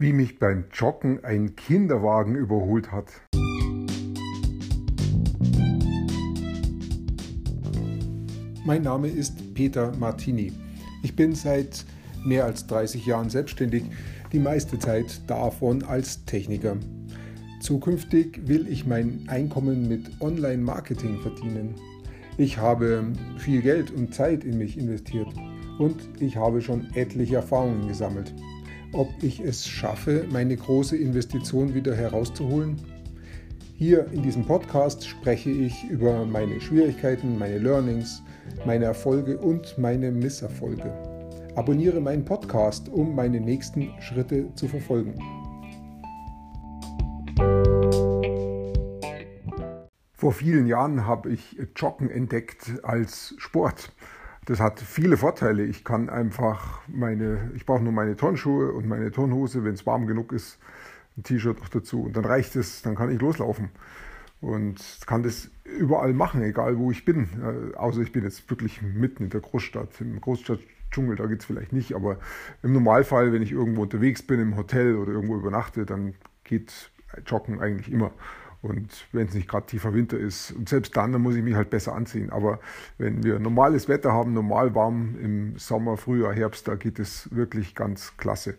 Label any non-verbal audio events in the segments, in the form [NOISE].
wie mich beim Joggen ein Kinderwagen überholt hat. Mein Name ist Peter Martini. Ich bin seit mehr als 30 Jahren selbstständig, die meiste Zeit davon als Techniker. Zukünftig will ich mein Einkommen mit Online-Marketing verdienen. Ich habe viel Geld und Zeit in mich investiert und ich habe schon etliche Erfahrungen gesammelt ob ich es schaffe, meine große Investition wieder herauszuholen? Hier in diesem Podcast spreche ich über meine Schwierigkeiten, meine Learnings, meine Erfolge und meine Misserfolge. Abonniere meinen Podcast, um meine nächsten Schritte zu verfolgen. Vor vielen Jahren habe ich Joggen entdeckt als Sport. Das hat viele Vorteile. Ich kann einfach meine, ich brauche nur meine Turnschuhe und meine Turnhose, wenn es warm genug ist, ein T-Shirt noch dazu. Und dann reicht es, dann kann ich loslaufen. Und kann das überall machen, egal wo ich bin. Äh, außer ich bin jetzt wirklich mitten in der Großstadt. Im Großstadtdschungel, da geht es vielleicht nicht. Aber im Normalfall, wenn ich irgendwo unterwegs bin, im Hotel oder irgendwo übernachte, dann geht Joggen eigentlich immer. Und wenn es nicht gerade tiefer Winter ist, und selbst dann, dann muss ich mich halt besser anziehen. Aber wenn wir normales Wetter haben, normal warm im Sommer, Frühjahr, Herbst, da geht es wirklich ganz klasse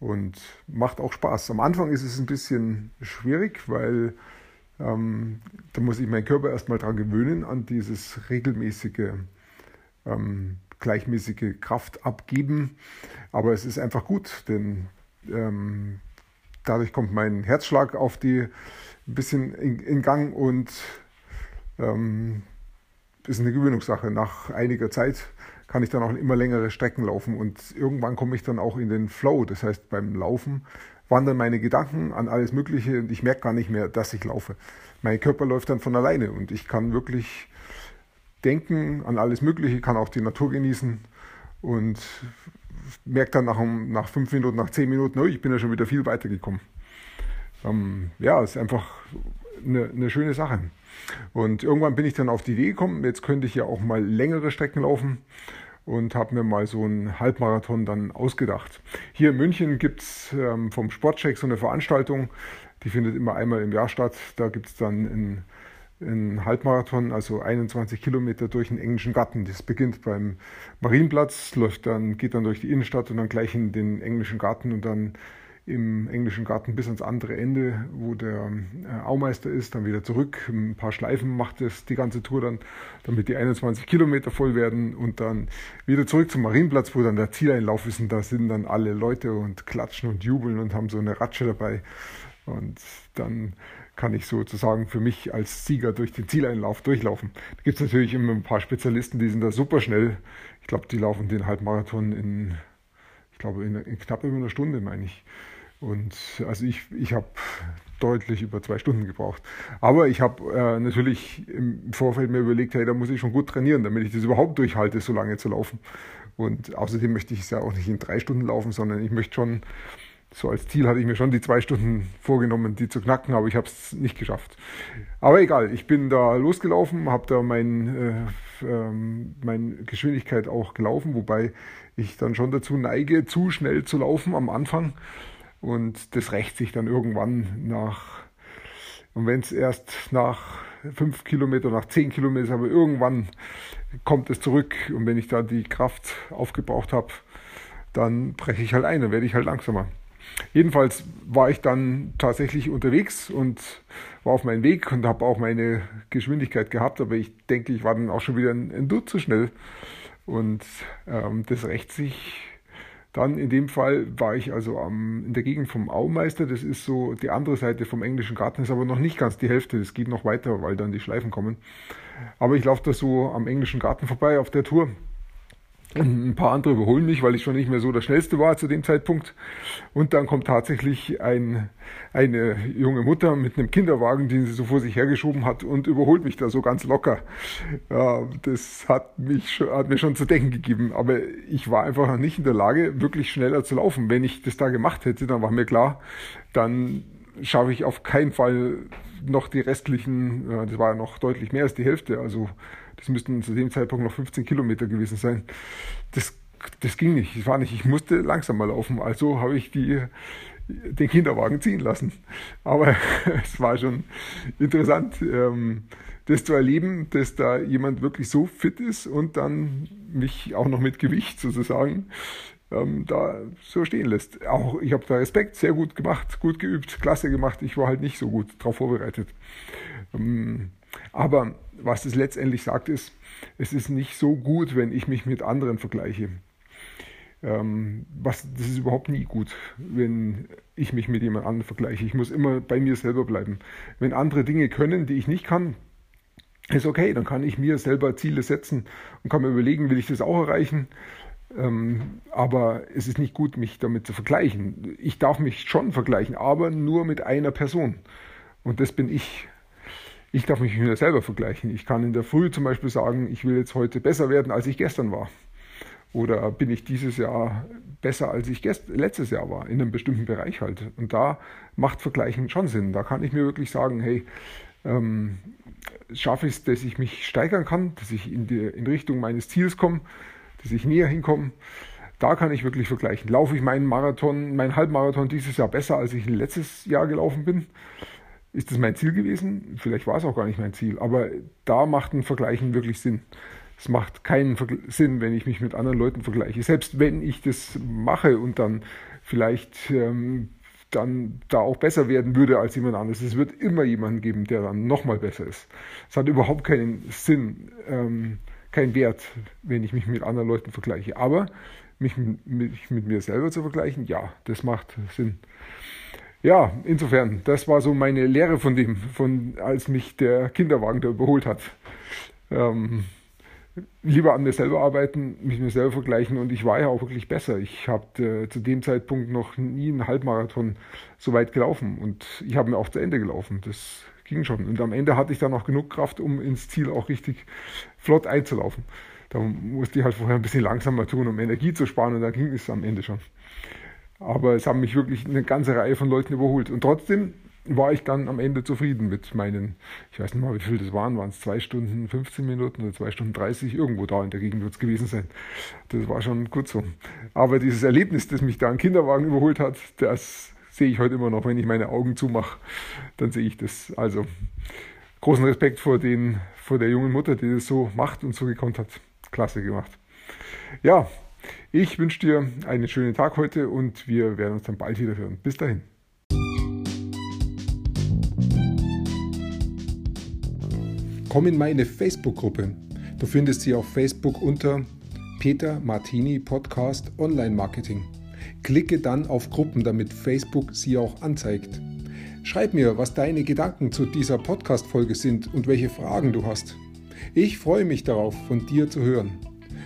und macht auch Spaß. Am Anfang ist es ein bisschen schwierig, weil ähm, da muss ich meinen Körper erstmal dran gewöhnen, an dieses regelmäßige, ähm, gleichmäßige Kraft abgeben. Aber es ist einfach gut, denn ähm, dadurch kommt mein Herzschlag auf die ein bisschen in, in Gang und ähm, ist eine Gewöhnungssache. Nach einiger Zeit kann ich dann auch immer längere Strecken laufen und irgendwann komme ich dann auch in den Flow. Das heißt, beim Laufen wandern meine Gedanken an alles Mögliche und ich merke gar nicht mehr, dass ich laufe. Mein Körper läuft dann von alleine und ich kann wirklich denken an alles Mögliche, kann auch die Natur genießen und merke dann nach, nach fünf Minuten, nach zehn Minuten, oh, ich bin ja schon wieder viel weiter gekommen ähm, ja, ist einfach eine, eine schöne Sache. Und irgendwann bin ich dann auf die Idee gekommen, jetzt könnte ich ja auch mal längere Strecken laufen und habe mir mal so einen Halbmarathon dann ausgedacht. Hier in München gibt es ähm, vom Sportcheck so eine Veranstaltung, die findet immer einmal im Jahr statt. Da gibt es dann einen Halbmarathon, also 21 Kilometer durch den englischen Garten. Das beginnt beim Marienplatz, läuft dann, geht dann durch die Innenstadt und dann gleich in den englischen Garten und dann im englischen Garten bis ans andere Ende, wo der äh, Aumeister ist, dann wieder zurück. Ein paar Schleifen macht es die ganze Tour dann, damit die 21 Kilometer voll werden und dann wieder zurück zum Marienplatz, wo dann der Zieleinlauf ist und da sind dann alle Leute und klatschen und jubeln und haben so eine Ratsche dabei. Und dann kann ich sozusagen für mich als Sieger durch den Zieleinlauf durchlaufen. Da gibt es natürlich immer ein paar Spezialisten, die sind da super schnell. Ich glaube, die laufen den Halbmarathon in, ich glaube, in, in knapp über einer Stunde, meine ich. Und also ich, ich habe deutlich über zwei Stunden gebraucht. Aber ich habe äh, natürlich im Vorfeld mir überlegt, hey, da muss ich schon gut trainieren, damit ich das überhaupt durchhalte, so lange zu laufen. Und außerdem möchte ich es ja auch nicht in drei Stunden laufen, sondern ich möchte schon, so als Ziel hatte ich mir schon die zwei Stunden vorgenommen, die zu knacken, aber ich habe es nicht geschafft. Aber egal, ich bin da losgelaufen, habe da mein, äh, äh, meine Geschwindigkeit auch gelaufen, wobei ich dann schon dazu neige, zu schnell zu laufen am Anfang und das rächt sich dann irgendwann nach, und wenn es erst nach fünf Kilometer, nach zehn Kilometern, aber irgendwann kommt es zurück. Und wenn ich da die Kraft aufgebraucht habe, dann breche ich halt ein, dann werde ich halt langsamer. Jedenfalls war ich dann tatsächlich unterwegs und war auf meinem Weg und habe auch meine Geschwindigkeit gehabt, aber ich denke, ich war dann auch schon wieder ein, ein Dutt zu schnell. Und ähm, das rächt sich dann in dem Fall war ich also am, in der Gegend vom Aumeister. Das ist so die andere Seite vom englischen Garten, ist aber noch nicht ganz die Hälfte. Das geht noch weiter, weil dann die Schleifen kommen. Aber ich laufe da so am englischen Garten vorbei auf der Tour ein paar andere überholen mich, weil ich schon nicht mehr so der Schnellste war zu dem Zeitpunkt. Und dann kommt tatsächlich ein, eine junge Mutter mit einem Kinderwagen, den sie so vor sich hergeschoben hat und überholt mich da so ganz locker. Ja, das hat, mich, hat mir schon zu denken gegeben. Aber ich war einfach noch nicht in der Lage, wirklich schneller zu laufen. Wenn ich das da gemacht hätte, dann war mir klar, dann schaffe ich auf keinen Fall noch die restlichen, das war ja noch deutlich mehr als die Hälfte, also das müssten zu dem Zeitpunkt noch 15 Kilometer gewesen sein. Das, das ging nicht, ich war nicht, ich musste langsamer laufen. Also habe ich die den Kinderwagen ziehen lassen. Aber [LAUGHS] es war schon interessant, ähm, das zu erleben, dass da jemand wirklich so fit ist und dann mich auch noch mit Gewicht sozusagen ähm, da so stehen lässt. Auch ich habe da Respekt, sehr gut gemacht, gut geübt, klasse gemacht. Ich war halt nicht so gut darauf vorbereitet. Aber was es letztendlich sagt, ist, es ist nicht so gut, wenn ich mich mit anderen vergleiche. Ähm, was, das ist überhaupt nie gut, wenn ich mich mit jemand anderem vergleiche. Ich muss immer bei mir selber bleiben. Wenn andere Dinge können, die ich nicht kann, ist okay, dann kann ich mir selber Ziele setzen und kann mir überlegen, will ich das auch erreichen. Ähm, aber es ist nicht gut, mich damit zu vergleichen. Ich darf mich schon vergleichen, aber nur mit einer Person. Und das bin ich. Ich darf mich mit mir selber vergleichen. Ich kann in der Früh zum Beispiel sagen, ich will jetzt heute besser werden, als ich gestern war. Oder bin ich dieses Jahr besser, als ich letztes Jahr war, in einem bestimmten Bereich halt. Und da macht Vergleichen schon Sinn. Da kann ich mir wirklich sagen, hey, ähm, schaffe ich es, dass ich mich steigern kann, dass ich in, die, in Richtung meines Ziels komme, dass ich näher hinkomme. Da kann ich wirklich vergleichen. Laufe ich meinen Marathon, meinen Halbmarathon dieses Jahr besser, als ich letztes Jahr gelaufen bin? Ist das mein Ziel gewesen? Vielleicht war es auch gar nicht mein Ziel, aber da macht ein Vergleichen wirklich Sinn. Es macht keinen Sinn, wenn ich mich mit anderen Leuten vergleiche. Selbst wenn ich das mache und dann vielleicht ähm, dann da auch besser werden würde als jemand anderes. Es wird immer jemanden geben, der dann nochmal besser ist. Es hat überhaupt keinen Sinn, ähm, keinen Wert, wenn ich mich mit anderen Leuten vergleiche. Aber mich mich mit mir selber zu vergleichen, ja, das macht Sinn. Ja, insofern, das war so meine Lehre von dem, von als mich der Kinderwagen da überholt hat. Ähm, lieber an mir selber arbeiten, mich mir selber vergleichen und ich war ja auch wirklich besser. Ich habe äh, zu dem Zeitpunkt noch nie einen Halbmarathon so weit gelaufen und ich habe mir auch zu Ende gelaufen. Das ging schon. Und am Ende hatte ich dann auch genug Kraft, um ins Ziel auch richtig flott einzulaufen. Da musste ich halt vorher ein bisschen langsamer tun, um Energie zu sparen und dann ging es am Ende schon. Aber es haben mich wirklich eine ganze Reihe von Leuten überholt. Und trotzdem war ich dann am Ende zufrieden mit meinen, ich weiß nicht mal, wie viel das waren, waren es zwei Stunden 15 Minuten oder zwei Stunden 30, irgendwo da in der Gegend wird es gewesen sein. Das war schon gut so. Aber dieses Erlebnis, das mich da ein Kinderwagen überholt hat, das sehe ich heute immer noch, wenn ich meine Augen zumache, dann sehe ich das. Also großen Respekt vor, den, vor der jungen Mutter, die das so macht und so gekonnt hat. Klasse gemacht. Ja, ich wünsche dir einen schönen Tag heute und wir werden uns dann bald wieder hören. Bis dahin. Komm in meine Facebook-Gruppe. Du findest sie auf Facebook unter Peter Martini Podcast Online Marketing. Klicke dann auf Gruppen, damit Facebook sie auch anzeigt. Schreib mir, was deine Gedanken zu dieser Podcast-Folge sind und welche Fragen du hast. Ich freue mich darauf, von dir zu hören.